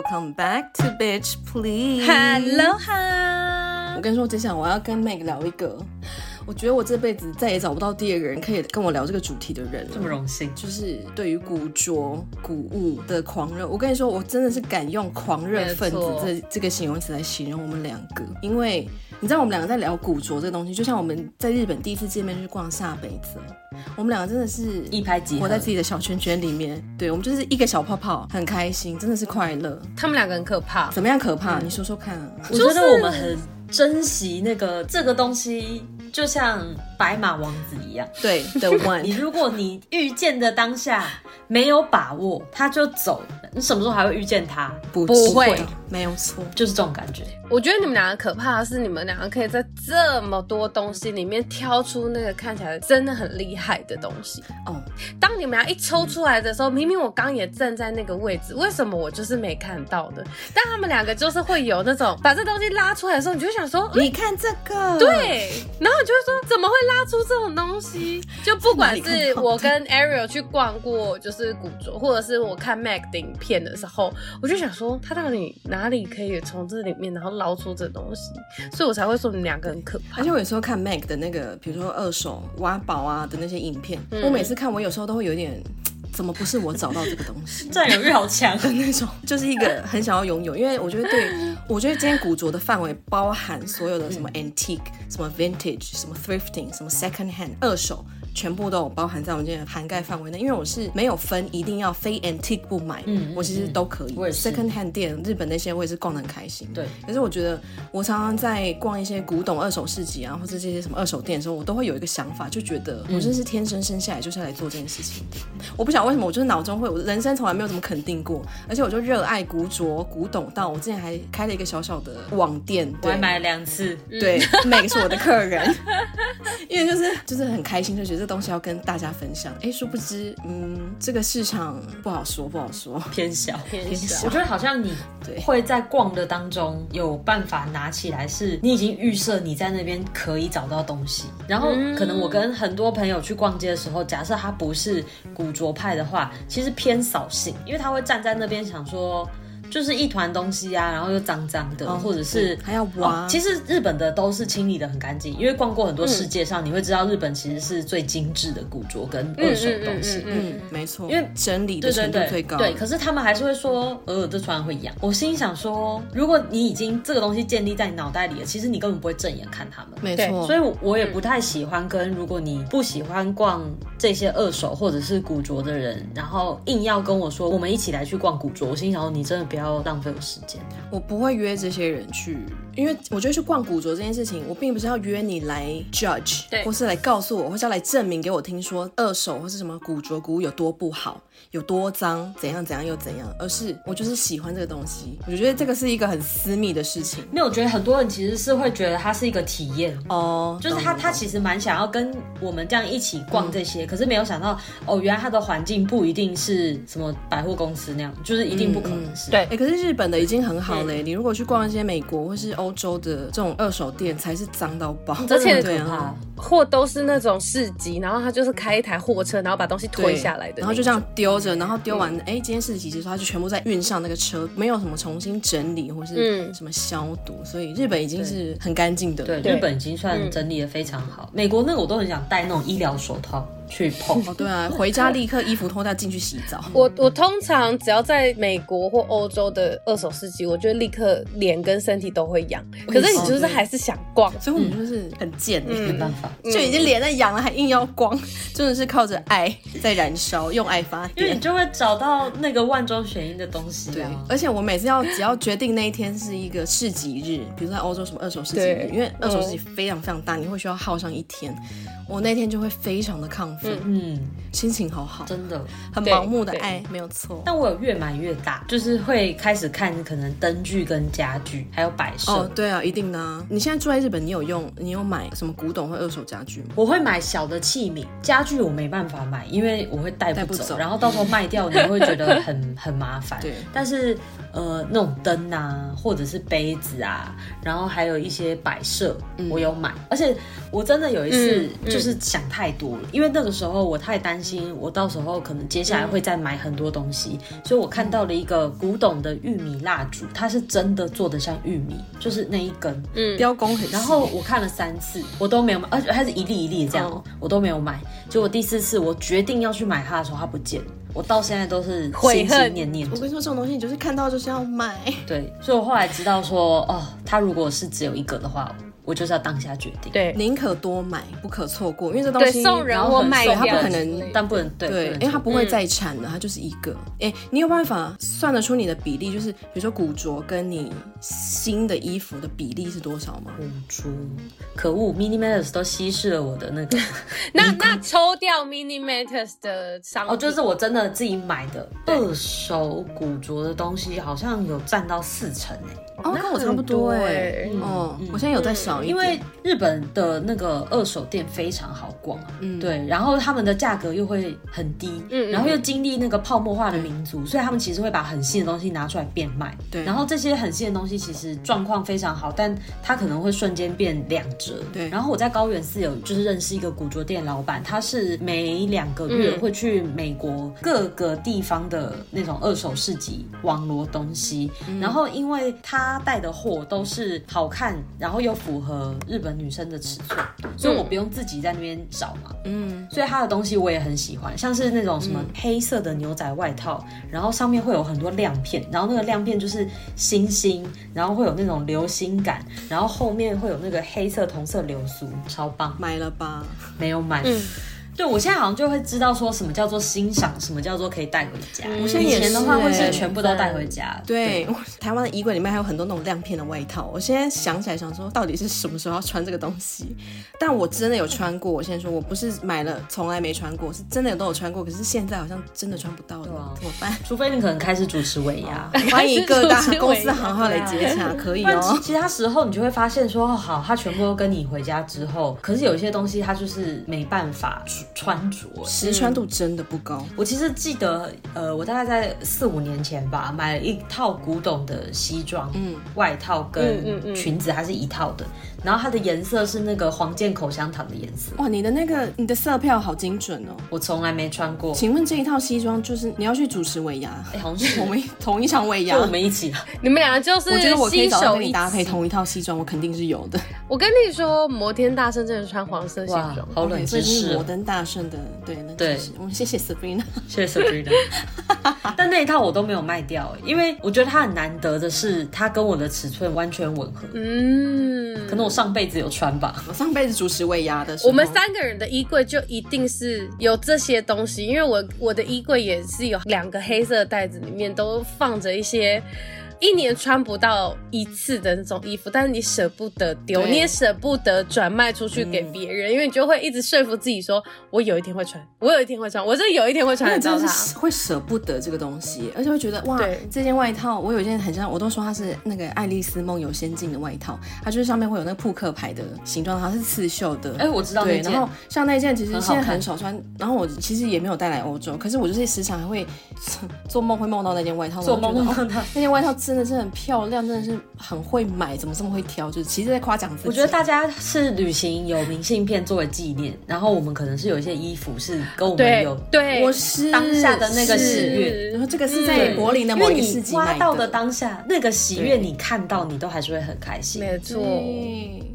Welcome back to Bitch Please。Hello hi.！我跟你说，我只想我要跟 Meg 聊一个，我觉得我这辈子再也找不到第二个人可以跟我聊这个主题的人了。这么荣幸，就是对于古着、古物的狂热。我跟你说，我真的是敢用“狂热分子”这这个形容词来形容我们两个，因为你知道，我们两个在聊古着这个东西，就像我们在日本第一次见面就是逛下北泽。我们两个真的是一拍即合，活在自己的小圈圈里面。对，我们就是一个小泡泡，很开心，真的是快乐。他们两个很可怕，怎么样可怕？嗯、你说说看啊！我觉得我们很珍惜那个这个东西，就像白马王子一样。对，The One。你如果你遇见的当下没有把握，他就走了。你什么时候还会遇见他？不，不会，没有错，就是这种感觉。我觉得你们两个可怕的是，你们两个可以在这么多东西里面挑出那个看起来真的很厉害的东西。哦，当你们俩一抽出来的时候，嗯、明明我刚也站在那个位置，为什么我就是没看到的？但他们两个就是会有那种把这东西拉出来的时候，你就想说，你看这个，对，然后你就会说，怎么会拉出这种东西？就不管是我跟 Ariel 去逛过，就是古着，或者是我看 Mac 的影片的时候，我就想说，他到底哪里可以从这里面，然后。捞出这东西，所以我才会说你们两个很可怕。而且我有时候看 Mac 的那个，比如说二手挖宝啊的那些影片，嗯、我每次看，我有时候都会有点，怎么不是我找到这个东西？占有欲好强的那种，就是一个很想要拥有。因为我觉得对，我觉得今天古着的范围包含所有的什么 antique、什么 vintage、什么 thrifting、什么 second hand 二手。全部都有包含在我们今天的涵盖范围内，因为我是没有分一定要非 antique 不买，嗯，我其实都可以。我 second hand 店，日本那些我也是逛得很开心。对，可是我觉得我常常在逛一些古董二手市集啊，或者这些什么二手店的时候，我都会有一个想法，就觉得我真是天生生下来就是来做这件事情我不晓得为什么，我就是脑中会，我人生从来没有这么肯定过，而且我就热爱古着、古董到我之前还开了一个小小的网店，我还买了两次。对，Meg 是我的客人，因为就是 就是很开心，就觉得。这东西要跟大家分享，哎，殊不知，嗯，这个市场不好说，不好说，偏小，偏小。我觉得好像你会在逛的当中有办法拿起来，是你已经预设你在那边可以找到东西。然后，可能我跟很多朋友去逛街的时候，假设他不是古着派的话，其实偏扫兴，因为他会站在那边想说。就是一团东西啊，然后又脏脏的，哦、或者是还要挖、哦。其实日本的都是清理的很干净，因为逛过很多世界上，嗯、你会知道日本其实是最精致的古着跟二手东西。嗯，没错，因为整理的程度最高。对，可是他们还是会说，呃，这船会痒。我心想说，如果你已经这个东西建立在你脑袋里了，其实你根本不会正眼看他们。没错，所以我也不太喜欢跟如果你不喜欢逛这些二手或者是古着的人，然后硬要跟我说我们一起来去逛古着，我心想说，你真的不要要浪费我时间。我不会约这些人去，因为我觉得去逛古着这件事情，我并不是要约你来 judge，对，或是来告诉我，或是要来证明给我听说二手或是什么古着古物有多不好，有多脏，怎样怎样又怎样，而是我就是喜欢这个东西，我觉得这个是一个很私密的事情。没有，我觉得很多人其实是会觉得它是一个体验哦，就是他他其实蛮想要跟我们这样一起逛这些，嗯、可是没有想到哦，原来他的环境不一定是什么百货公司那样，就是一定不可能是。嗯嗯、对，哎、欸，可是日本的已经很好嘞。你如果去逛一些美国或是欧洲的这种二手店，才是脏到爆，而且可怕。货都是那种市集，然后他就是开一台货车，然后把东西推下来的，然后就这样丢着，然后丢完，哎、嗯，今天市集结束，他就全部再运上那个车，没有什么重新整理或是什么消毒，嗯、所以日本已经是很干净的。对，日本已经算整理的非常好。嗯、美国那个我都很想戴那种医疗手套。去 碰。哦，对啊，回家立刻衣服脱掉进去洗澡。我我通常只要在美国或欧洲的二手市集，我就立刻脸跟身体都会痒。可是你就是还是想逛，所以我们就是很贱，没办法，就已经脸在痒了，还硬要逛，真的是靠着爱在燃烧，用爱发电。因为你就会找到那个万中选一的东西。对，而且我每次要只要决定那一天是一个市集日，比如说在欧洲什么二手市集日，因为二手市集非常非常大，你会需要耗上一天，我那天就会非常的亢奋。嗯，心情好好，真的很盲目的爱，没有错。但我有越买越大，就是会开始看可能灯具跟家具，还有摆设。哦，对啊，一定的啊。你现在住在日本，你有用？你有买什么古董或二手家具吗？我会买小的器皿，家具我没办法买，因为我会带不走，然后到时候卖掉，你会觉得很 很麻烦。对，但是呃，那种灯啊，或者是杯子啊，然后还有一些摆设，我有买。而且我真的有一次就是想太多了，嗯嗯、因为那个时候我太担心，我到时候可能接下来会再买很多东西，嗯、所以我看到了一个古董的玉米蜡烛，它是真的做的像玉米，就是那一根，嗯，雕工很。然后我看了三次，我都没有买，而且它是一粒一粒这样，哦、我都没有买。结果第四次我决定要去买它的时候，它不见了。我到现在都是心心念念。我跟你说，这种东西你就是看到就是要买。对，所以我后来知道说，哦，它如果是只有一个的话。我就是要当下决定，对，宁可多买，不可错过，因为这东西送人或卖掉，它不可能，但不能对，对，因为它不会再产的，它就是一个。哎，你有办法算得出你的比例，就是比如说古着跟你新的衣服的比例是多少吗？古着，可恶，mini matters 都稀释了我的那个，那那抽掉 mini matters 的商品，哦，就是我真的自己买的二手古着的东西，好像有占到四成哎。哦，跟我差不多哎，哦，我现在有在少一点，因为日本的那个二手店非常好逛，嗯，对，然后他们的价格又会很低，嗯，然后又经历那个泡沫化的民族，所以他们其实会把很新的东西拿出来变卖，对，然后这些很新的东西其实状况非常好，但它可能会瞬间变两折，对。然后我在高原寺有就是认识一个古着店老板，他是每两个月会去美国各个地方的那种二手市集网罗东西，然后因为他。他带的货都是好看，然后又符合日本女生的尺寸，所以我不用自己在那边找嘛。嗯，所以他的东西我也很喜欢，像是那种什么黑色的牛仔外套，然后上面会有很多亮片，然后那个亮片就是星星，然后会有那种流星感，然后后面会有那个黑色同色流苏，超棒！买了吧？没有买。嗯对，我现在好像就会知道说什么叫做欣赏，什么叫做可以带回家。我现在以前的话会是全部都带回家。对，台湾的衣柜里面还有很多那种亮片的外套。我现在想起来想说，到底是什么时候要穿这个东西？但我真的有穿过。我现在说我不是买了，从来没穿过，是真的有都有穿过。可是现在好像真的穿不到了，怎么办？除非你可能开始主持尾牙，欢迎各大 公司行号来接洽，可以哦。其他时候你就会发现说，好，他全部都跟你回家之后，可是有一些东西他就是没办法。穿着实穿度真的不高。嗯。我其实记得，呃，我大概在四五年前吧，买了一套古董的西装，嗯，外套跟裙子还是一套的。然后它的颜色是那个黄健口香糖的颜色。哇，你的那个你的色票好精准哦！我从来没穿过。请问这一套西装就是你要去主持尾牙？哎，好像是我们同一场尾牙，我们一起。你们两个就是，我觉得我可以找到跟你搭配同一套西装，我肯定是有的。我跟你说，摩天大圣真的穿黄色西装，好冷知识。摩登大圣的，对，那对，我们谢谢 Sabrina，谢谢 Sabrina。但那一套我都没有卖掉，因为我觉得它很难得的是，它跟我的尺寸完全吻合。嗯，可能我上辈子有穿吧。我上辈子主持未压的时候，我们三个人的衣柜就一定是有这些东西，因为我我的衣柜也是有两个黑色的袋子，里面都放着一些。一年穿不到一次的那种衣服，但是你舍不得丢，你也舍不得转卖出去给别人，嗯、因为你就会一直说服自己说，我有一天会穿，我有一天会穿，我这有一天会穿得到它。会舍不得这个东西，而且会觉得哇，这件外套我有一件很像，我都说它是那个爱丽丝梦游仙境的外套，它就是上面会有那个扑克牌的形状，它是刺绣的。哎，我知道那件。对，然后像那件其实现在很少穿，然后我其实也没有带来欧洲，可是我就是时常还会做梦会梦到那件外套，做梦梦到它，那件外套真的是很漂亮。真的是很会买，怎么这么会挑？就是其实在夸奖自己。我觉得大家是旅行有明信片作为纪念，然后我们可能是有一些衣服是跟我们有对，我是当下的那个喜悦。然后这个是在柏林的某一个市集买的。挖到的当下那个喜悦，你看到你都还是会很开心。没错，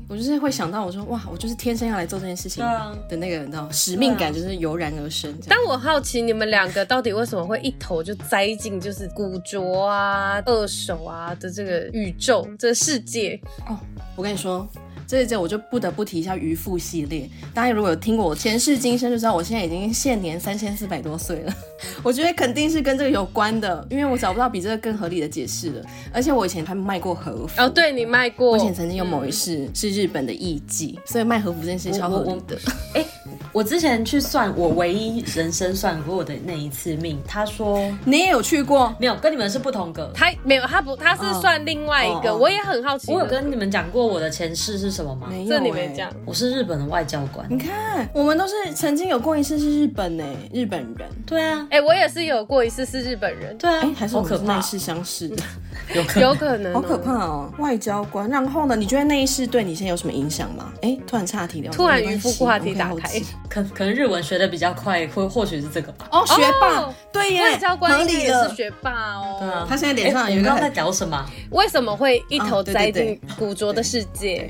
我就是会想到，我说哇，我就是天生要来做这件事情的那个，你知道使命感就是油然而生。但我好奇你们两个到底为什么会一头就栽进就是古着啊、二手啊的。这个宇宙，这个世界哦，我跟你说，这一节我就不得不提一下渔夫系列。大家如果有听过我前世今生，就知道我现在已经现年三千四百多岁了。我觉得肯定是跟这个有关的，因为我找不到比这个更合理的解释了。而且我以前还卖过和服哦，对你卖过，我以前曾经有某一世是日本的艺妓，所以卖和服这件事超合理的。哎。我之前去算我唯一人生算过的那一次命，他说你也有去过，没有跟你们是不同格，他没有他不他是算另外一个，我也很好奇。我有跟你们讲过我的前世是什么吗？没有、欸，这你没讲。我是日本的外交官。你看，我们都是曾经有过一次是日本呢、欸，日本人。对啊，哎、欸，我也是有过一次是日本人。对啊，还是我们内事相识的，有可有可能，好可怕哦。外交官，然后呢？你觉得那一世对你现在有什么影响吗？哎、欸，突然岔题了，突然渔夫话题打开，可可能日文学的比较快，或或许是这个吧。哦，学霸，对耶，外交官也是学霸哦。对啊，他现在脸上有一个。刚在搞什么？为什么会一头栽进古着的世界？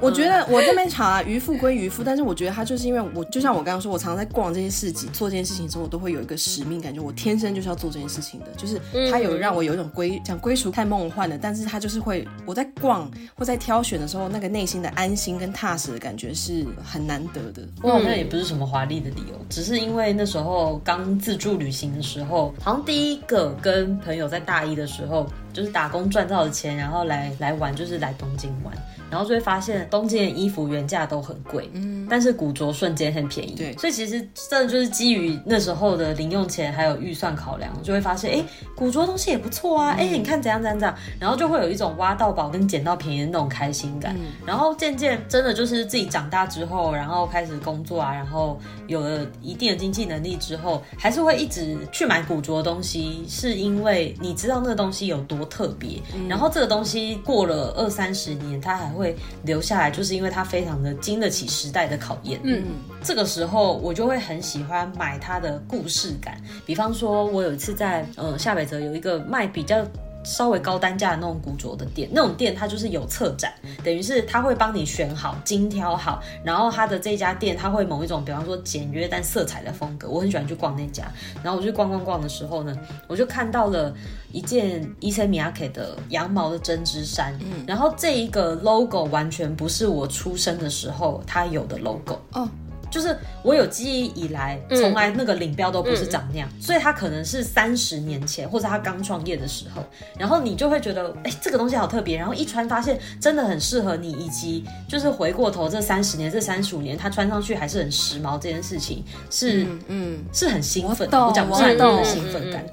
我觉得我这边查啊，渔夫归渔夫，但是我觉得他就是因为我，就像我刚刚说，我常常在逛这些市集，做这件事情之后，我都会有一个使命感觉，我天生就是要做这件事情的。就是他有让我有一种归讲归属太梦幻了，但是他就是会我在逛或在挑选的时候，那个内心的安心跟踏实的感觉是很难得的。我好像也不是什么华丽的理由，只是因为那时候刚自助旅行的时候，好像第一个跟朋友在大一的时候，就是打工赚到的钱，然后来来玩，就是来东京玩。然后就会发现东京的衣服原价都很贵，嗯，但是古着瞬间很便宜，对，所以其实真的就是基于那时候的零用钱还有预算考量，就会发现，哎，古着东西也不错啊，哎、嗯，你看怎样怎样怎样，然后就会有一种挖到宝跟捡到便宜的那种开心感。嗯、然后渐渐真的就是自己长大之后，然后开始工作啊，然后有了一定的经济能力之后，还是会一直去买古着的东西，是因为你知道那个东西有多特别，嗯、然后这个东西过了二三十年，它还会留下来，就是因为它非常的经得起时代的考验。嗯，这个时候我就会很喜欢买它的故事感。比方说，我有一次在呃下北泽有一个卖比较。稍微高单价的那种古着的店，那种店它就是有策展，等于是他会帮你选好、精挑好，然后他的这家店他会某一种，比方说简约但色彩的风格，我很喜欢去逛那家。然后我去逛逛逛的时候呢，我就看到了一件伊森米亚克的羊毛的针织衫，嗯，然后这一个 logo 完全不是我出生的时候它有的 logo 哦。就是我有记忆以来，从来那个领标都不是长那样，嗯嗯、所以他可能是三十年前或者他刚创业的时候，然后你就会觉得，哎、欸，这个东西好特别，然后一穿发现真的很适合你，以及就是回过头这三十年、这三十五年，他穿上去还是很时髦，这件事情是嗯，嗯。是很兴奋，我讲不出来的兴奋感，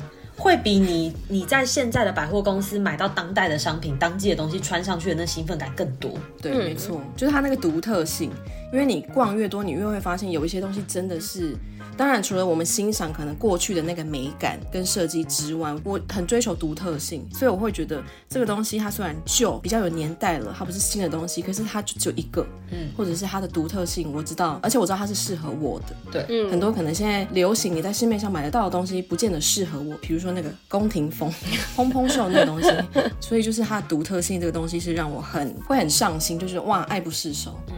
会比你你在现在的百货公司买到当代的商品、当季的东西穿上去的那兴奋感更多。对，嗯、没错，就是它那个独特性。因为你逛越多，你越会发现有一些东西真的是。当然，除了我们欣赏可能过去的那个美感跟设计之外，我很追求独特性，所以我会觉得这个东西它虽然旧，比较有年代了，它不是新的东西，可是它就只有一个，嗯，或者是它的独特性，我知道，而且我知道它是适合我的，对，嗯，很多可能现在流行你在市面上买得到的东西，不见得适合我，比如说那个宫廷风 蓬蓬袖那个东西，所以就是它的独特性这个东西是让我很会很上心，就是哇，爱不释手，嗯。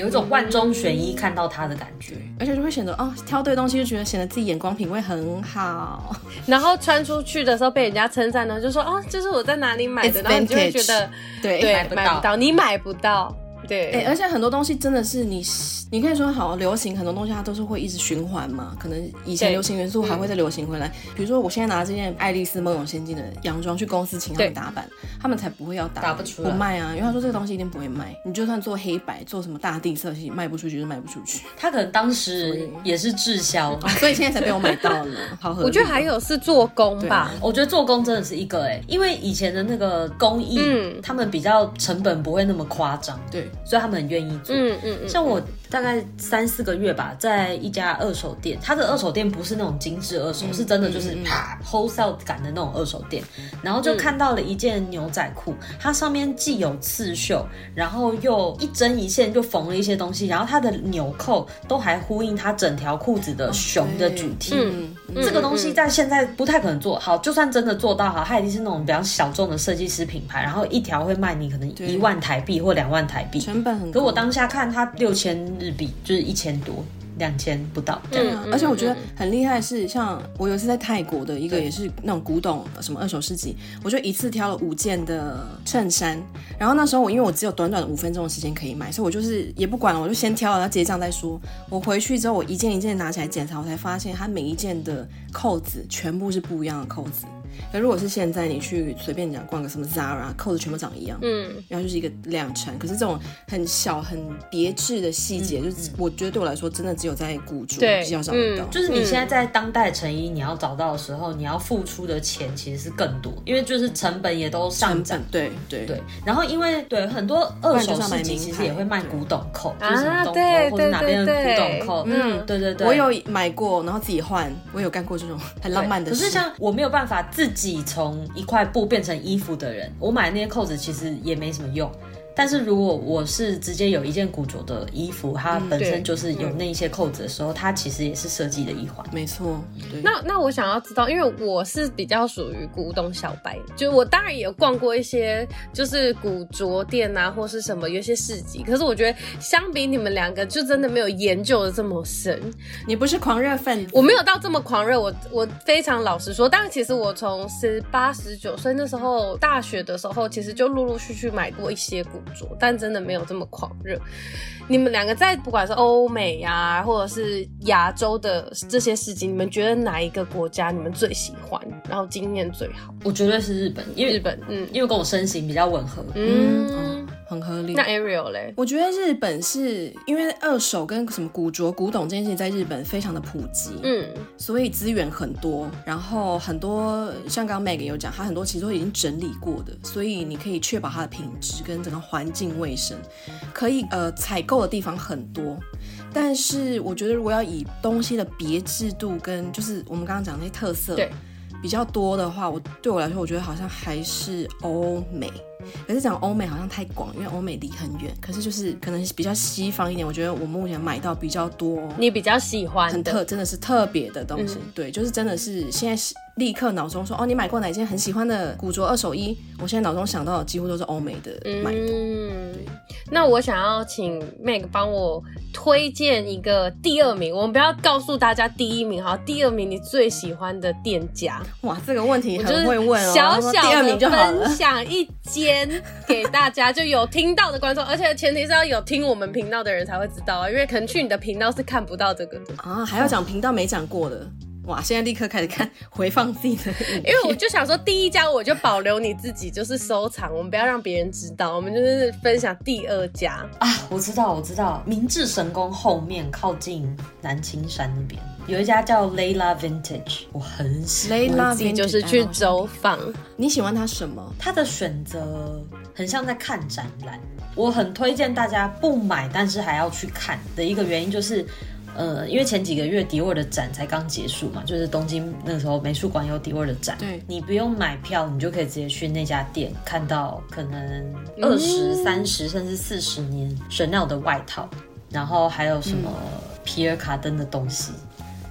有一种万中选一看到它的感觉，而且就会显得哦，挑对东西就觉得显得自己眼光品味很好，然后穿出去的时候被人家称赞呢，就说哦，这是我在哪里买的然后你就会觉得对，买不到，你买不到。对，哎、欸，而且很多东西真的是你，你可以说好流行，很多东西它都是会一直循环嘛。可能以前流行元素还会再流行回来。比如说，我现在拿这件爱丽丝梦游仙境的洋装去公司请他们打版，他们才不会要打，打不出来，不卖啊，因为他说这个东西一定不会卖。你就算做黑白，做什么大地色系，卖不出去就卖不出去。他可能当时也是滞销，所以，所以现在才被我买到了。好我觉得还有是做工吧，我觉得做工真的是一个哎、欸，因为以前的那个工艺，嗯，他们比较成本不会那么夸张，对，所以他们很愿意。嗯嗯嗯，像我大概三四个月吧，在一家二手店，它的二手店不是那种精致二手，嗯、是真的就是啪 wholesale 感的那种二手店，然后就看到了一件牛仔裤，它上面既有刺绣，然后又一针一线就缝了一些东西，然后它的纽扣都还呼应它整条裤子的熊的主题。嗯，这个东西在现在不太可能做好，就算真的做到哈，它一定是那种比较小众的设计师品牌，然后一条会卖你可能一万台币或两万台币，成本很高。可我当当下看它六千日币，就是一千多，两千不到这样。嗯，而且我觉得很厉害是，像我有一次在泰国的一个也是那种古董什么二手市集，我就一次挑了五件的衬衫。然后那时候我因为我只有短短的五分钟的时间可以买，所以我就是也不管了，我就先挑了，然后结账再说。我回去之后，我一件一件拿起来检查，我才发现它每一件的扣子全部是不一样的扣子。那如果是现在你去随便讲逛个什么 Zara，扣子全部长一样，嗯，然后就是一个量产。可是这种很小很别致的细节，嗯、就是我觉得对我来说真的只有。在古着对比较少遇到。就是你现在在当代成衣，你要找到的时候，你要付出的钱其实是更多，因为就是成本也都上涨。对对对。然后因为对很多二手市集其实也会卖古董扣，就是什么东沟或者哪边的古董扣。嗯，对对对。我有买过，然后自己换，我有干过这种很浪漫的事。可是像我没有办法自自己从一块布变成衣服的人，我买那些扣子其实也没什么用。但是如果我是直接有一件古着的衣服，它本身就是有那一些扣子的时候，嗯、它其实也是设计的一环。没错。那那我想要知道，因为我是比较属于古董小白，就我当然也有逛过一些就是古着店啊，或是什么有些市集。可是我觉得相比你们两个，就真的没有研究的这么深。你不是狂热粉，我没有到这么狂热。我我非常老实说，当然其实我从十八十九岁那时候大学的时候，其实就陆陆续续买过一些古。但真的没有这么狂热。你们两个在不管是欧美呀、啊，或者是亚洲的这些事情，你们觉得哪一个国家你们最喜欢，然后经验最好？我绝对是日本，因为日本，嗯，因为跟我身形比较吻合，嗯。嗯很合理。那 Ariel 嘞？我觉得日本是因为二手跟什么古着、古董这件事情在日本非常的普及，嗯，所以资源很多，然后很多像刚刚 Meg 有讲，它很多其实都已经整理过的，所以你可以确保它的品质跟整个环境卫生，可以呃采购的地方很多。但是我觉得如果要以东西的别致度跟就是我们刚刚讲那些特色，对。比较多的话，我对我来说，我觉得好像还是欧美。可是讲欧美好像太广，因为欧美离很远。可是就是可能比较西方一点，我觉得我目前买到比较多，你比较喜欢很特，真的是特别的东西。嗯、对，就是真的是现在是。立刻脑中说哦，你买过哪件很喜欢的古着二手衣？我现在脑中想到的几乎都是欧美的买的。嗯，那我想要请 Meg 帮我推荐一个第二名，我们不要告诉大家第一名哈，第二名你最喜欢的店家。哇，这个问题很会问哦。小小的分享一间给大家，就有听到的观众，而且前提是要有听我们频道的人才会知道啊，因为可能去你的频道是看不到这个的啊，还要讲频道没讲过的。哇！现在立刻开始看回放自己的，因为我就想说，第一家我就保留你自己，就是收藏，我们不要让别人知道，我们就是分享第二家啊！我知道，我知道，明治神宫后面靠近南青山那边有一家叫 Layla Vintage，我很喜欢，Layla Vintage 就是去走访。你喜欢它什么？它的选择很像在看展览，我很推荐大家不买，但是还要去看的一个原因就是。呃，因为前几个月迪沃的展才刚结束嘛，就是东京那个时候美术馆有迪沃的展，对，你不用买票，你就可以直接去那家店看到可能二十三十甚至四十年 Chanel 的外套，然后还有什么皮尔卡登的东西，嗯、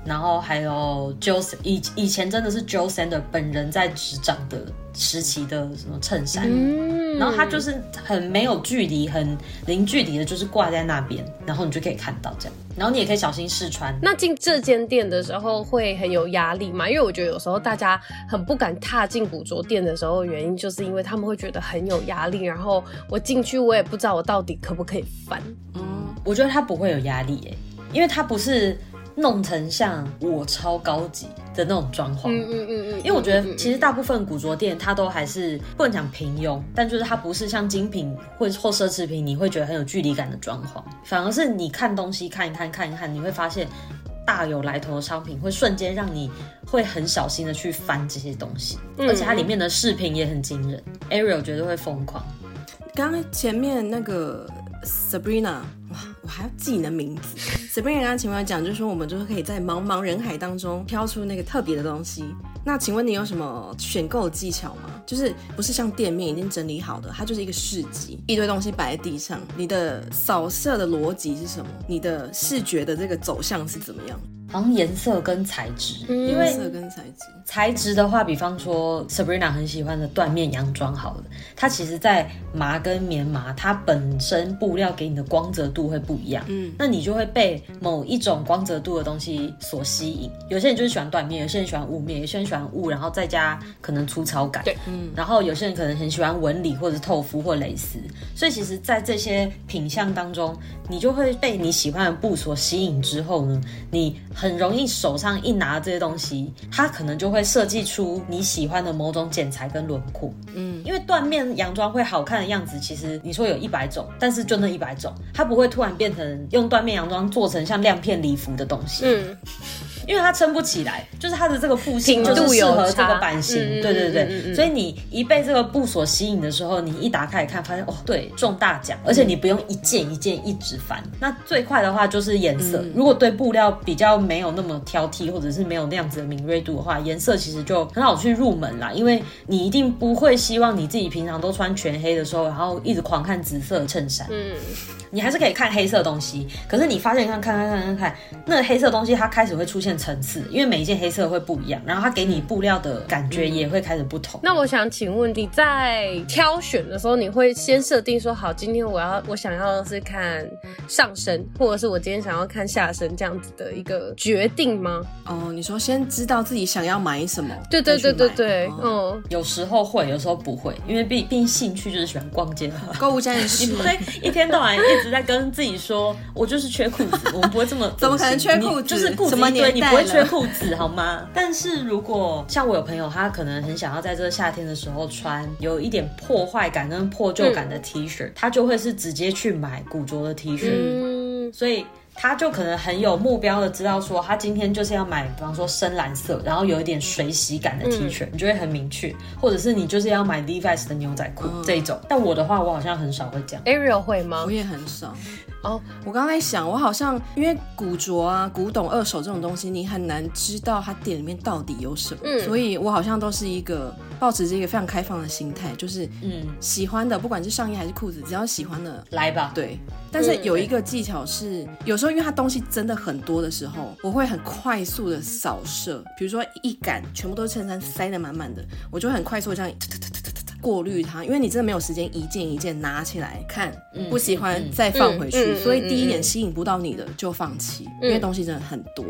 然后还有 Joe 以以前真的是 Joe Sander 本人在执掌的时期的什么衬衫。嗯然后它就是很没有距离，很零距离的，就是挂在那边，然后你就可以看到这样。然后你也可以小心试穿。那进这间店的时候会很有压力吗？因为我觉得有时候大家很不敢踏进古着店的时候，原因就是因为他们会觉得很有压力。然后我进去，我也不知道我到底可不可以翻。嗯，我觉得他不会有压力耶，因为他不是。弄成像我超高级的那种装潢，嗯嗯嗯嗯，因为我觉得其实大部分古着店它都还是不能讲平庸，但就是它不是像精品或或奢侈品，你会觉得很有距离感的装潢，反而是你看东西看一看看一看，你会发现大有来头的商品会瞬间让你会很小心的去翻这些东西，而且它里面的饰品也很惊人，Ariel 绝对会疯狂。刚刚前面那个 Sabrina。哇，我还要记你的名字。Sabrina 刚刚前面讲，就是说我们就是可以在茫茫人海当中挑出那个特别的东西。那请问你有什么选购技巧吗？就是不是像店面已经整理好的，它就是一个市集，一堆东西摆在地上。你的扫射的逻辑是什么？你的视觉的这个走向是怎么样？好像颜色跟材质，因为颜色跟材质，材质的话，比方说 Sabrina 很喜欢的缎面洋装，好了，它其实，在麻跟棉麻，它本身布料给你的光泽度会不一样，嗯，那你就会被某一种光泽度的东西所吸引。有些人就是喜欢缎面，有些人喜欢雾面，有些人喜欢雾，然后再加可能粗糙感，对，嗯，然后有些人可能很喜欢纹理或者是透肤或蕾丝，所以其实，在这些品相当中，你就会被你喜欢的布所吸引之后呢，你。很容易手上一拿这些东西，它可能就会设计出你喜欢的某种剪裁跟轮廓。嗯，因为缎面洋装会好看的样子，其实你说有一百种，但是就那一百种，它不会突然变成用缎面洋装做成像亮片礼服的东西。嗯。因为它撑不起来，就是它的这个布型就是适合这个版型，对对对，嗯嗯、所以你一被这个布所吸引的时候，你一打开看，发现哦，对，中大奖，而且你不用一件一件一直翻。那最快的话就是颜色，嗯、如果对布料比较没有那么挑剔，或者是没有那样子的敏锐度的话，颜色其实就很好去入门啦。因为你一定不会希望你自己平常都穿全黑的时候，然后一直狂看紫色的衬衫。嗯，你还是可以看黑色的东西，可是你发现看看看看看看，那个黑色的东西它开始会出现层次，因为每一件黑色会不一样，然后它给你布料的感觉也会开始不同。那我想请问你在挑选的时候，你会先设定说好，今天我要我想要的是看上身，或者是我今天想要看下身这样子的一个决定吗？哦，你说先知道自己想要买什么？对对对对对，嗯，哦、有时候会，有时候不会，因为毕毕竟兴趣就是喜欢逛街，购物战士，你不会一天到晚一直在跟自己说，我就是缺裤子，我们不会这么，怎么可能缺裤子？就是裤子一堆，你不会缺。裤子好吗？但是如果像我有朋友，他可能很想要在这个夏天的时候穿有一点破坏感跟破旧感的 T 恤，嗯、他就会是直接去买古着的 T 恤。嗯，所以他就可能很有目标的知道说，他今天就是要买，比方说深蓝色，然后有一点水洗感的 T 恤，嗯、你就会很明确。或者是你就是要买 Levi's 的牛仔裤、嗯、这一种。但我的话，我好像很少会这样。Ariel 会吗？我也很少。哦，oh, 我刚刚在想，我好像因为古着啊、古董、二手这种东西，你很难知道它店里面到底有什么，嗯、所以我好像都是一个抱持一个非常开放的心态，就是嗯，喜欢的，不管是上衣还是裤子，只要喜欢的来吧。对，但是有一个技巧是，嗯、有时候因为它东西真的很多的时候，我会很快速的扫射，比如说一杆全部都是衬衫塞得满满的，我就会很快速的这样。过滤它，因为你真的没有时间一件一件拿起来看，不喜欢再放回去，所以第一眼吸引不到你的就放弃，因为东西真的很多。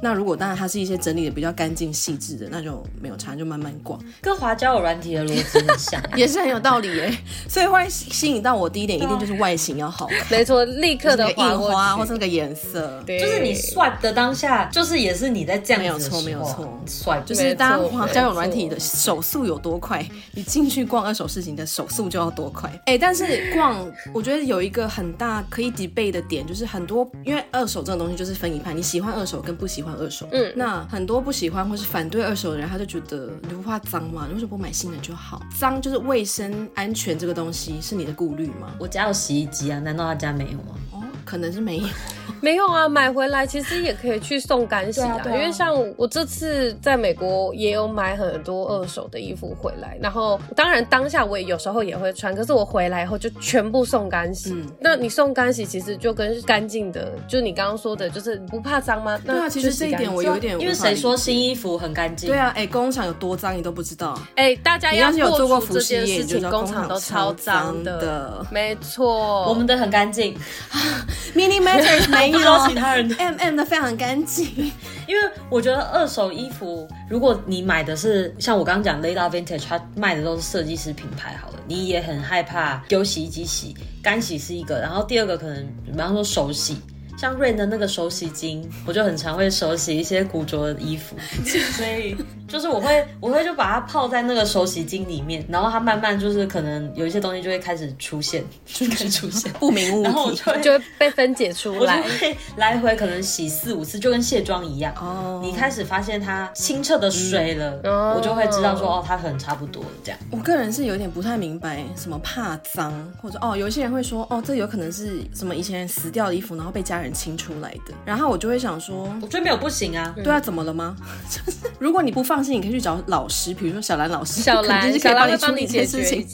那如果当然它是一些整理的比较干净细致的，那就没有差，就慢慢逛。跟华交友软体的逻辑很像，也是很有道理耶。所以会吸引到我第一点一定就是外形要好看，没错，立刻的印花或是那个颜色，就是你 swipe 的当下，就是也是你在这样子。没有错，没有错，swipe 就是大家滑交友软体的手速有多快，你进去逛二手市集的手速就要多快。哎，但是逛，我觉得有一个很大可以 debate 的点，就是很多因为二手这种东西就是分一派，你喜欢二手跟不喜欢。二手，嗯，那很多不喜欢或是反对二手的人，他就觉得你不怕脏吗？你为什么不买新的就好？脏就是卫生安全这个东西是你的顾虑吗？我家有洗衣机啊，难道他家没有吗？哦，可能是没有。没有啊，买回来其实也可以去送干洗啊。啊啊因为像我这次在美国也有买很多二手的衣服回来，然后当然当下我也有时候也会穿，可是我回来以后就全部送干洗。嗯、那你送干洗其实就跟干净的，就你刚刚说的，就是不怕脏吗？那对啊，其实这一点我有点，因为谁说新衣服很干净？对啊，哎，工厂有多脏你都不知道。哎，大家要有做过服饰业，就知道工厂都超脏的。没错，我们的很干净。Mini Matters 没有其他人。M M 的非常干净，因为我觉得二手衣服，如果你买的是像我刚刚讲 Lada Vintage，它卖的都是设计师品牌，好了，你也很害怕丢洗衣机洗，干洗是一个，然后第二个可能，比方说手洗。像 Rain 的那个手洗巾，我就很常会手洗一些古着的衣服，所以就是我会我会就把它泡在那个手洗巾里面，然后它慢慢就是可能有一些东西就会开始出现，就开始出 现不明物体，然后就会，就会被分解出来，我就会来回可能洗四五次，就跟卸妆一样。哦，你开始发现它清澈的水了，嗯、我就会知道说哦，它可能差不多了这样。我个人是有点不太明白什么怕脏，或者哦，有一些人会说哦，这有可能是什么以前死掉的衣服，然后被家人清出来的，然后我就会想说，我觉得没有不行啊，对啊，怎么了吗？就是如果你不放心，你可以去找老师，比如说小兰老师，小兰 是可以帮你处理这些事情。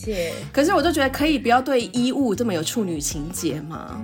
可是我就觉得可以不要对衣物这么有处女情结吗？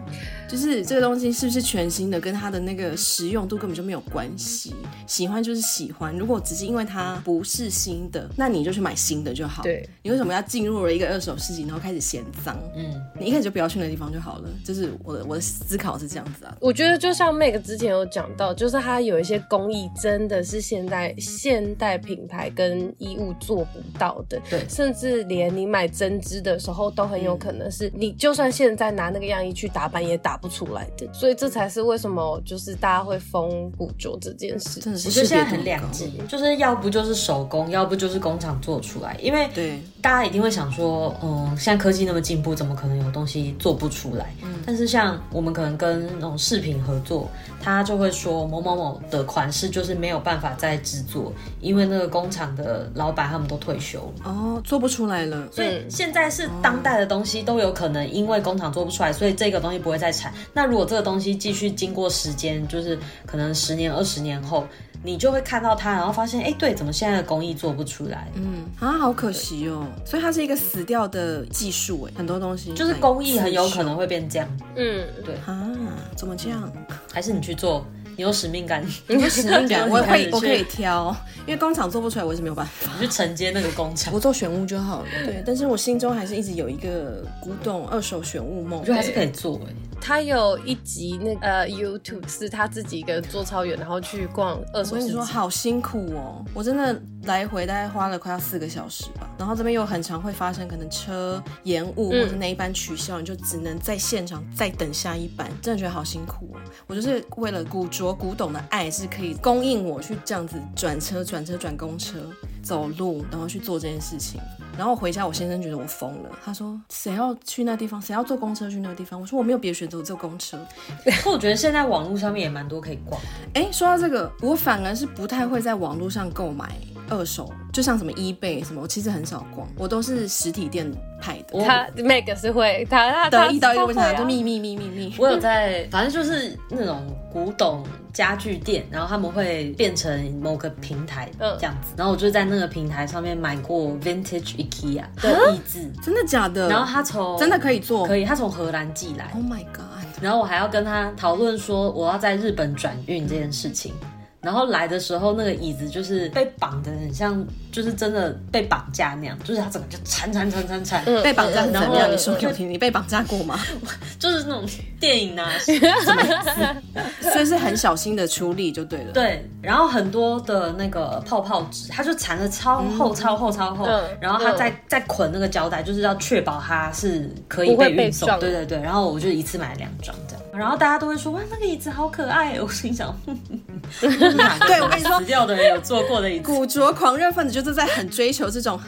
就是这个东西是不是全新的，跟它的那个实用度根本就没有关系。喜欢就是喜欢，如果只是因为它不是新的，那你就去买新的就好。对，你为什么要进入了一个二手市集，然后开始嫌脏？嗯，你一开始就不要去那地方就好了。就是我的我的思考是这样子啊。我觉得就像 Meg 之前有讲到，就是它有一些工艺真的是现在现代品牌跟衣物做不到的，对，甚至连你买针织的时候都很有可能是你就算现在拿那个样衣去打扮也打不出来的，所以这才是为什么就是大家会封古着这件事。真的是，我觉得现在很两极，就是要不就是手工，要不就是工厂做出来，因为对大家一定会想说，嗯，现在科技那么进步，怎么可能有东西做不出来？嗯，但是像我们可能跟那种饰品合作，他就会说某某某的款式就是没有办法再制作，因为那个工厂的老板他们都退休了，哦，做不出来了。所以现在是当代的东西都有可能因为工厂做不出来，所以这个东西不会再产。那如果这个东西继续经过时间，就是可能十年、二十年后。你就会看到它，然后发现，哎，对，怎么现在的工艺做不出来？嗯啊，好可惜哦。所以它是一个死掉的技术，哎，很多东西就是工艺很有可能会变这样。嗯，对啊，怎么这样？还是你去做？你有使命感，你有使命感，我会，我可以挑，因为工厂做不出来，我是没有办法。你去承接那个工厂，我做选物就好了。对，但是我心中还是一直有一个古董二手选物梦，我觉得还是可以做哎。他有一集那个呃 YouTube 是他自己一个人做超远，然后去逛二手。我跟你说好辛苦哦，我真的来回大概花了快要四个小时吧。然后这边又很常会发生可能车延误或者那一班取消，你就只能在现场再等下一班，真的觉得好辛苦哦。我就是为了古着古董的爱是可以供应我去这样子转车转车转公车走路，然后去做这件事情。然后回家，我先生觉得我疯了。他说：“谁要去那地方？谁要坐公车去那个地方？”我说：“我没有别的选择，我坐公车。”可我觉得现在网络上面也蛮多可以逛。哎，说到这个，我反而是不太会在网络上购买二手，就像什么 eBay 什么，我其实很少逛，我都是实体店派的。他 Meg 是会，他他得意到一个问题，就秘密秘密秘密。我有在，反正就是那种古董家具店，然后他们会变成某个平台这样子，然后我就在那个平台上面买过 Vintage IKEA 的椅子，真的假的？然后他从真的可以做，可以，他从荷兰寄来。Oh my god！然后我还要跟他讨论说我要在日本转运这件事情。然后来的时候，那个椅子就是被绑的很像，就是真的被绑架那样，就是它整个就缠缠缠缠缠，被绑架怎么样？你说给我听，你被绑架过吗？就是那种电影啊？所以是很小心的处理就对了。对，然后很多的那个泡泡纸，它就缠的超厚、超厚、超厚，然后它再再捆那个胶带，就是要确保它是可以被运送。对对对，然后我就一次买了两张这样。然后大家都会说哇，那个椅子好可爱。我心想，对，我跟你说，死掉的人有坐过的椅子。古着狂热分子就是在很追求这种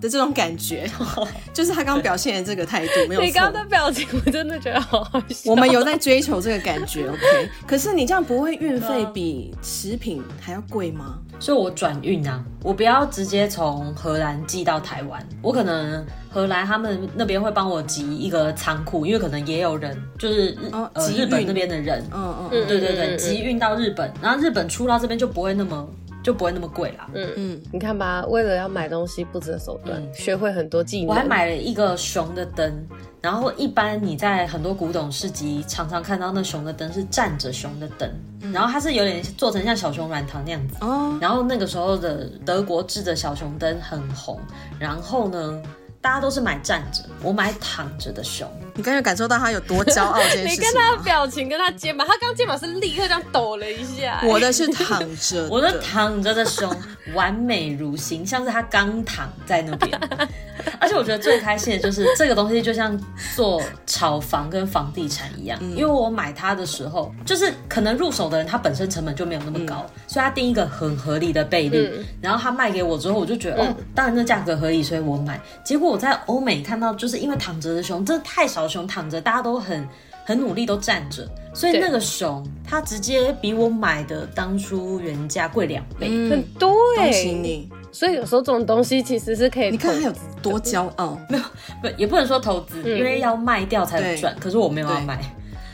的这种感觉，就是他刚刚表现的这个态度没有错。你刚刚的表情我真的觉得好好笑。我们有在追求这个感觉，OK？可是你这样不会运费比食品还要贵吗？所以我转运啊，我不要直接从荷兰寄到台湾，我可能。荷兰他们那边会帮我集一个仓库，因为可能也有人就是日、哦、呃日本那边的人，嗯嗯，对对对，集运到日本，然后日本出到这边就不会那么就不会那么贵啦。嗯嗯，你看吧，为了要买东西不择手段，嗯、学会很多技能。我还买了一个熊的灯，然后一般你在很多古董市集常常看到那熊的灯是站着熊的灯，嗯、然后它是有点做成像小熊软糖那样子。哦，然后那个时候的德国制的小熊灯很红，然后呢，大家都是买站着，我买躺着的熊。你刚才感受到他有多骄傲这件事情？你跟他的表情，跟他肩膀，他刚肩膀是立刻这样抖了一下。我的是躺着，我的躺着的熊完美如新，像是他刚躺在那边。而且我觉得最开心的就是这个东西，就像做炒房跟房地产一样，嗯、因为我买它的时候，就是可能入手的人他本身成本就没有那么高，嗯、所以他定一个很合理的倍率，嗯、然后他卖给我之后，我就觉得、嗯、哦，当然那价格合理，所以我买。结果我在欧美看到，就是因为躺着的熊真的太少，熊躺着大家都很很努力都站着，所以那个熊它直接比我买的当初原价贵两倍，嗯、很多哎、欸，恭喜你。所以有时候这种东西其实是可以，你看他有多骄傲，没有不也不能说投资，因为要卖掉才能赚。可是我没有要卖，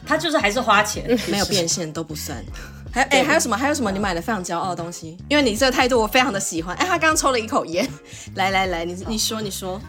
他就是还是花钱，没有 变现都不算。还哎还有什么？还有什么你买的非常骄傲的东西？因为你这个态度我非常的喜欢。哎，他刚刚抽了一口烟，来来来，你你说你说。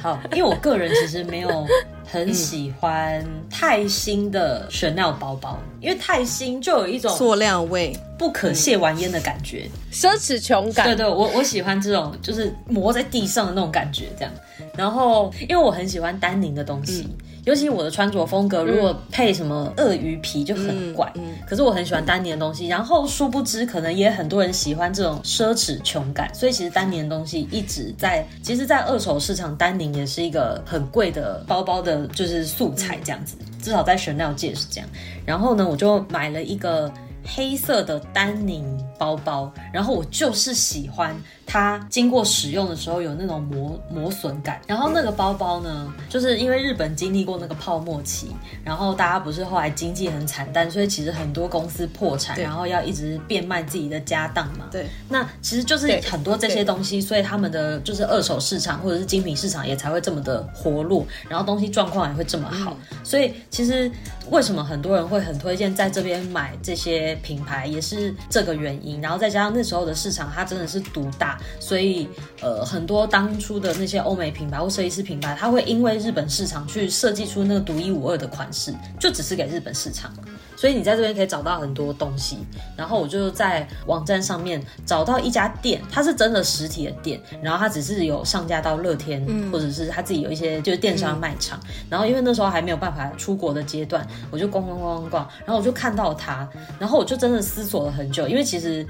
好，因为我个人其实没有。很喜欢太新的 Chanel 包包，因为太新就有一种塑料味、不可亵玩焉的感觉，奢侈穷感。对对，我我喜欢这种，就是磨在地上的那种感觉，这样。然后，因为我很喜欢丹宁的东西。嗯尤其我的穿着风格，如果配什么鳄鱼皮就很怪。嗯，可是我很喜欢丹宁的东西。然后殊不知，可能也很多人喜欢这种奢侈穷感，所以其实丹宁的东西一直在。其实，在二手市场，丹宁也是一个很贵的包包的，就是素材这样子。至少在 Chanel 界是这样。然后呢，我就买了一个黑色的丹宁。包包，然后我就是喜欢。它经过使用的时候有那种磨磨损感，然后那个包包呢，就是因为日本经历过那个泡沫期，然后大家不是后来经济很惨淡，所以其实很多公司破产，然后要一直变卖自己的家当嘛。对，那其实就是很多这些东西，所以他们的就是二手市场或者是精品市场也才会这么的活络，然后东西状况也会这么好。嗯、所以其实为什么很多人会很推荐在这边买这些品牌，也是这个原因。然后再加上那时候的市场，它真的是独大。所以，呃，很多当初的那些欧美品牌或设计师品牌，它会因为日本市场去设计出那个独一无二的款式，就只是给日本市场。所以你在这边可以找到很多东西。然后我就在网站上面找到一家店，它是真的实体的店，然后它只是有上架到乐天，嗯、或者是他自己有一些就是电商卖场。嗯、然后因为那时候还没有办法出国的阶段，我就逛逛逛逛逛，然后我就看到它，然后我就真的思索了很久，因为其实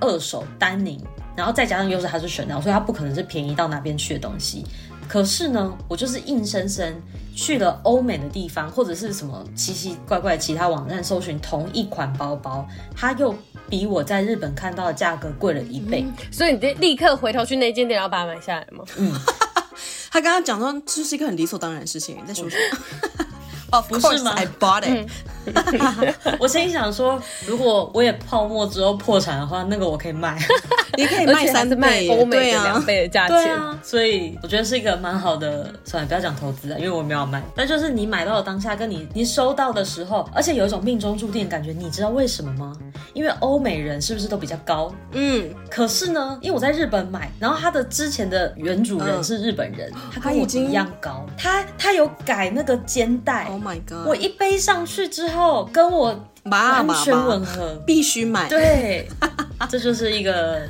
二手丹宁。然后再加上又是它是 Chanel，所以它不可能是便宜到哪边去的东西。可是呢，我就是硬生生去了欧美的地方，或者是什么奇奇怪怪其他网站搜寻同一款包包，它又比我在日本看到的价格贵了一倍。嗯、所以你得立刻回头去那间店，然后把它买下来吗？嗯，他刚刚讲说这是一个很理所当然的事情，你在说什么？哦，不是吗？I bought it。我心想说，如果我也泡沫之后破产的话，那个我可以卖，你可以卖三倍，欧美的两倍的价钱。所以我觉得是一个蛮好的。算了，不要讲投资了，因为我没有卖。但就是你买到的当下，跟你你收到的时候，而且有一种命中注定的感觉。你知道为什么吗？因为欧美人是不是都比较高？嗯。可是呢，因为我在日本买，然后他的之前的原主人是日本人，他跟我一样高，他他有改那个肩带。Oh my god！我一背上去之后，然后跟我完全吻合，必须买。对，这就是一个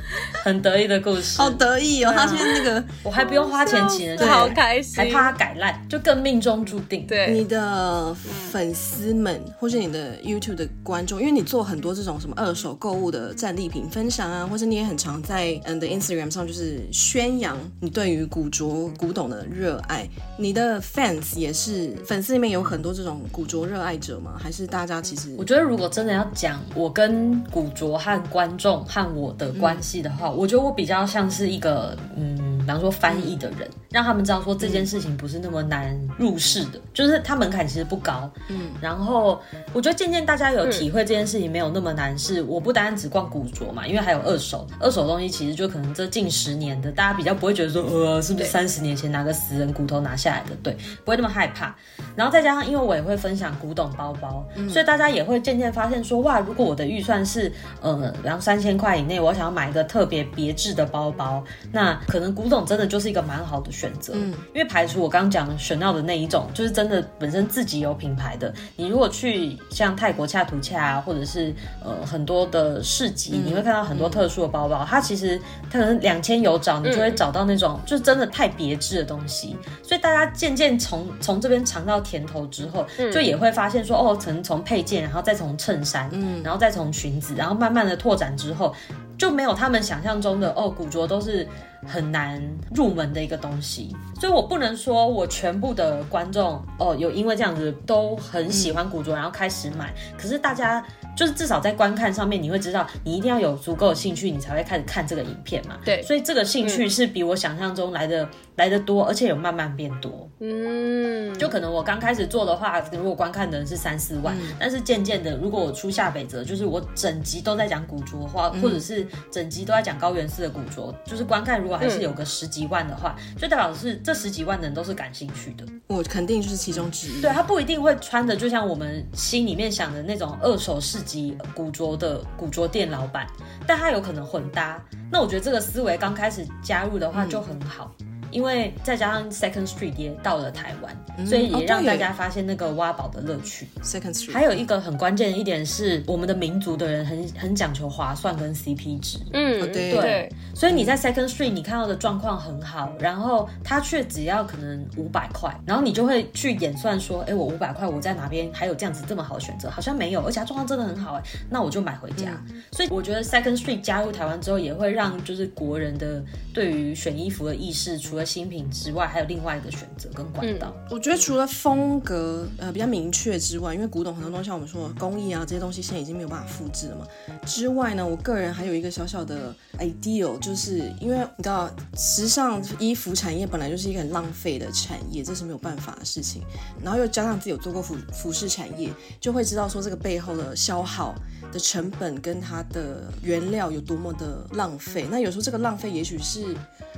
很得意的故事。好得意哦！他现在那个，我还不用花钱请人，好开心，还怕他改烂，就更命中注定。对，你的粉丝们，或是你的 YouTube 的观众，因为你做很多这种什么二手购物的战利品分享啊，或是你也很常在嗯的 Instagram 上就是宣扬你对于古着古董的热爱。你的 fans 也是粉丝里面有很多这种古着热爱者吗？还是大家其实我觉得。如果真的要讲我跟古着和观众和我的关系的话，我觉得我比较像是一个嗯，比方说翻译的人，嗯、让他们知道说这件事情不是那么难入世的，嗯、就是它门槛其实不高。嗯，然后我觉得渐渐大家有体会这件事情没有那么难，是我不单单只逛古着嘛，因为还有二手，二手东西其实就可能这近十年的，大家比较不会觉得说呃是不是三十年前拿个死人骨头拿下来的，对，不会那么害怕。然后再加上因为我也会分享古董包包，嗯、所以大家也会渐。渐渐发现说哇，如果我的预算是呃两三千块以内，我想要买一个特别别致的包包，那可能古董真的就是一个蛮好的选择。嗯，因为排除我刚刚讲的 Chanel 的那一种，就是真的本身自己有品牌的。你如果去像泰国恰图恰啊，或者是呃很多的市集，嗯、你会看到很多特殊的包包，嗯、它其实它可能两千有找，你就会找到那种就是真的太别致的东西。所以大家渐渐从从这边尝到甜头之后，就也会发现说哦，可能从配件，然后再从从衬衫，嗯，然后再从裙子，然后慢慢的拓展之后，就没有他们想象中的哦，古着都是很难入门的一个东西。所以我不能说我全部的观众哦，有因为这样子都很喜欢古着，然后开始买。可是大家就是至少在观看上面，你会知道你一定要有足够的兴趣，你才会开始看这个影片嘛。对，所以这个兴趣是比我想象中来的。来的多，而且有慢慢变多。嗯，就可能我刚开始做的话，如果观看的人是三四万，嗯、但是渐渐的，如果我出下北泽，就是我整集都在讲古着的话，嗯、或者是整集都在讲高原寺的古着，就是观看如果还是有个十几万的话，嗯、就代表是这十几万的人都是感兴趣的。我肯定就是其中之一。对，他不一定会穿的，就像我们心里面想的那种二手市集古着的古着店老板，但他有可能混搭。那我觉得这个思维刚开始加入的话就很好。嗯因为再加上 Second Street 也到了台湾，嗯、所以也让大家发现那个挖宝的乐趣。Second Street 还有一个很关键的一点是，我们的民族的人很很讲求划算跟 CP 值。嗯，对对。所以你在 Second Street 你看到的状况很好，然后它却只要可能五百块，然后你就会去演算说，哎，我五百块我在哪边还有这样子这么好的选择？好像没有，而且它状况真的很好，哎，那我就买回家。嗯、所以我觉得 Second Street 加入台湾之后，也会让就是国人的对于选衣服的意识，除了新品之外，还有另外一个选择跟管道。我觉得除了风格呃比较明确之外，因为古董很多东西像我们说工艺啊这些东西现在已经没有办法复制了嘛。之外呢，我个人还有一个小小的 idea，就是因为你知道时尚衣服产业本来就是一个很浪费的产业，这是没有办法的事情。然后又加上自己有做过服服饰产业，就会知道说这个背后的消耗的成本跟它的原料有多么的浪费。那有时候这个浪费也许是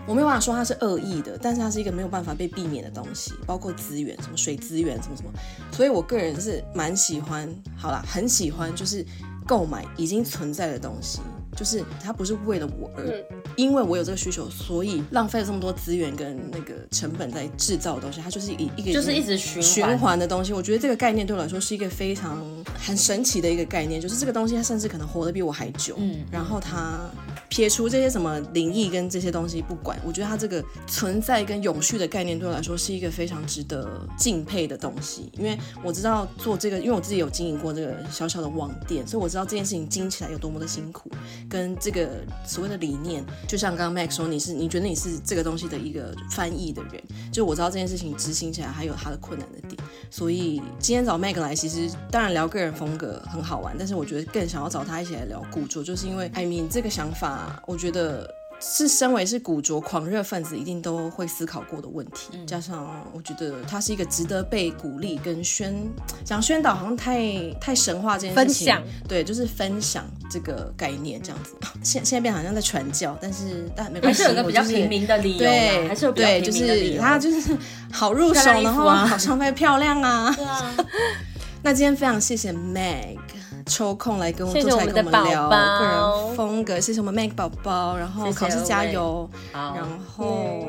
我没有办法说它是恶意的，但是它是一个没有办法被避免的东西，包括资源，什么水资源，什么什么。所以我个人是蛮喜欢，好啦，很喜欢，就是购买已经存在的东西。就是它不是为了我而，因为我有这个需求，所以浪费了这么多资源跟那个成本在制造的东西，它就是一一个就是一直循循环的东西。我觉得这个概念对我来说是一个非常很神奇的一个概念，就是这个东西它甚至可能活得比我还久。嗯，然后它撇除这些什么灵异跟这些东西不管，我觉得它这个存在跟永续的概念对我来说是一个非常值得敬佩的东西。因为我知道做这个，因为我自己有经营过这个小小的网店，所以我知道这件事情经起来有多么的辛苦。跟这个所谓的理念，就像刚刚 Mac 说，你是你觉得你是这个东西的一个翻译的人，就我知道这件事情执行起来还有它的困难的点，所以今天找 Mac 来，其实当然聊个人风格很好玩，但是我觉得更想要找他一起来聊古着，就是因为 I mean 这个想法，我觉得。是身为是古着狂热分子，一定都会思考过的问题。嗯、加上我觉得它是一个值得被鼓励跟宣讲宣导，好像太太神话这件事情。分享对，就是分享这个概念这样子。现现在变好像在传教，但是但没关系，还是有个比较平民的理由。对，还是有比较平民的理由。它就是 好入手，啊、然后好消费漂亮啊。对啊。那今天非常谢谢 Meg。抽空来跟我坐下来跟我们聊个人风格，谢谢我们 Mac 宝宝，然后考试加油，然后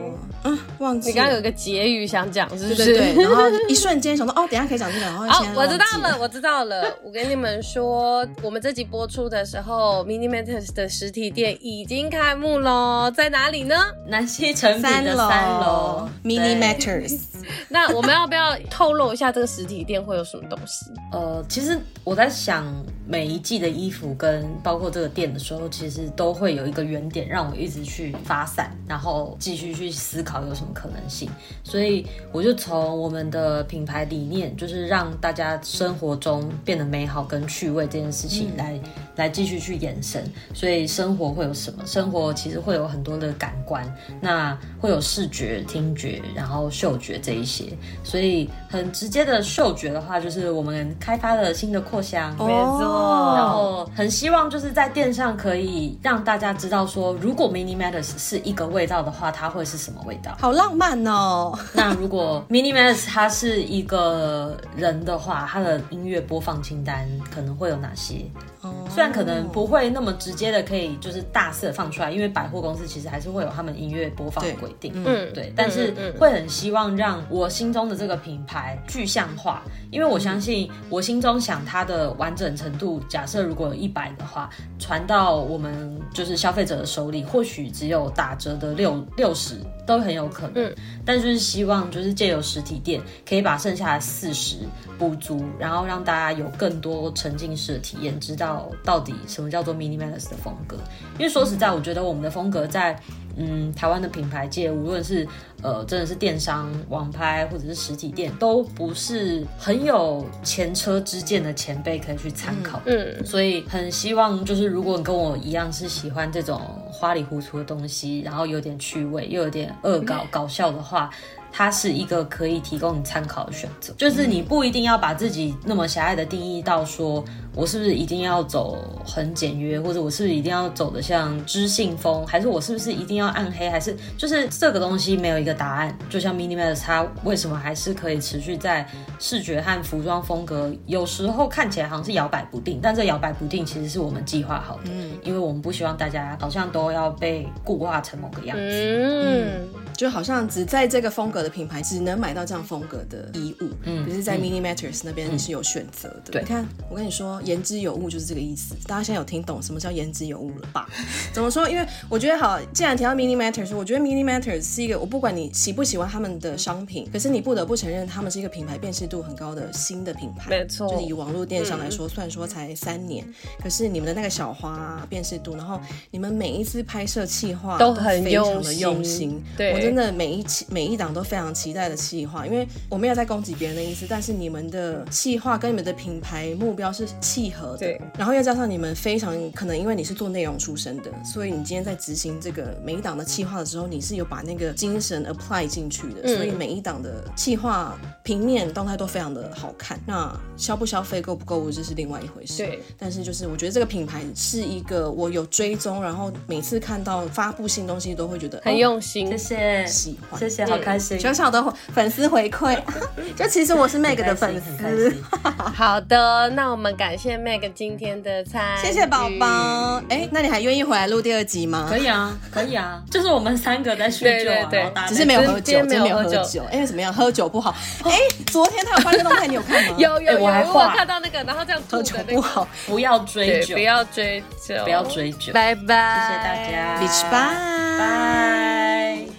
嗯，忘记你刚刚有个结语想讲，是不是？对对对，然后一瞬间想到哦，等下可以讲这个，然后 哦，我知道了，我知道了，我跟你们说，我们这集播出的时候，Mini Matters 的实体店已经开幕喽，在哪里呢？南西城品的三楼，Mini Matters。那我们要不要透露一下这个实体店会有什么东西？呃，其实我在想。每一季的衣服跟包括这个店的时候，其实都会有一个原点让我一直去发散，然后继续去思考有什么可能性。所以我就从我们的品牌理念，就是让大家生活中变得美好跟趣味这件事情来、嗯、来继续去延伸。所以生活会有什么？生活其实会有很多的感官，那会有视觉、听觉，然后嗅觉这一些。所以很直接的嗅觉的话，就是我们开发了新的扩香。哦然后很希望就是在店上可以让大家知道说，如果 Mini Matters 是一个味道的话，它会是什么味道？好浪漫哦！那如果 Mini Matters 它是一个人的话，它的音乐播放清单可能会有哪些？虽然可能不会那么直接的可以就是大肆放出来，因为百货公司其实还是会有他们音乐播放的规定，嗯，对，但是会很希望让我心中的这个品牌具象化，因为我相信我心中想它的完整程度，假设如果有一百的话，传到我们就是消费者的手里，或许只有打折的六六十都很有可能，嗯但就是希望就是借由实体店可以把剩下的四十补足，然后让大家有更多沉浸式的体验，知道。到底什么叫做 minimalist 的风格？因为说实在，我觉得我们的风格在嗯台湾的品牌界，无论是呃真的是电商网拍或者是实体店，都不是很有前车之鉴的前辈可以去参考。嗯，所以很希望就是如果你跟我一样是喜欢这种花里胡涂的东西，然后有点趣味又有点恶搞搞笑的话。它是一个可以提供你参考的选择，就是你不一定要把自己那么狭隘的定义到说，我是不是一定要走很简约，或者我是不是一定要走的像知性风，还是我是不是一定要暗黑，还是就是这个东西没有一个答案。就像 Mini Matters 它为什么还是可以持续在视觉和服装风格，有时候看起来好像是摇摆不定，但这摇摆不定其实是我们计划好的，嗯，因为我们不希望大家好像都要被固化成某个样子，嗯。就好像只在这个风格的品牌只能买到这样风格的衣物。嗯，可是，在 Mini Matters 那边你是有选择的。对，你看，我跟你说，言之有物就是这个意思。大家现在有听懂什么叫言之有物了吧？怎么说？因为我觉得好，既然提到 Mini Matters，我觉得 Mini Matters 是一个，我不管你喜不喜欢他们的商品，可是你不得不承认，他们是一个品牌辨识度很高的新的品牌。没错，就是以网络电商来说，虽然说才三年，可是你们的那个小花辨识度，然后你们每一次拍摄企划都很非常的用心。对，我真的每一期每一档都非常期待的企划，因为我没有在攻击别人的意思，但是你们的企划跟你们的品牌目标是契合的。对，然后又加上你们非常可能因为你是做内容出身的，所以你今天在执行这个每一档的企划的时候，你是有把那个精神 apply 进去的，所以每一档的企划平面动态都非常的好看。那消不消费够不够，这是另外一回事。对，但是就是我觉得这个品牌是一个我有追踪，然后每次看到发布新东西都会觉得很用心。谢谢，喜欢，谢谢，好开心。小小的粉丝回馈，就其实我是 Meg 的粉丝。好的，那我们感谢 Meg 今天的参与，谢谢宝宝。哎，那你还愿意回来录第二集吗？可以啊，可以啊，就是我们三个在叙旧啊，对，只是没有喝酒，真没有喝酒。哎为怎么样？喝酒不好。哎，昨天他有发这个动态，你有看吗？有有有，我还看到那个，然后这样喝酒不好，不要追酒，不要追酒，不要追酒。拜拜，谢谢大家，拜拜。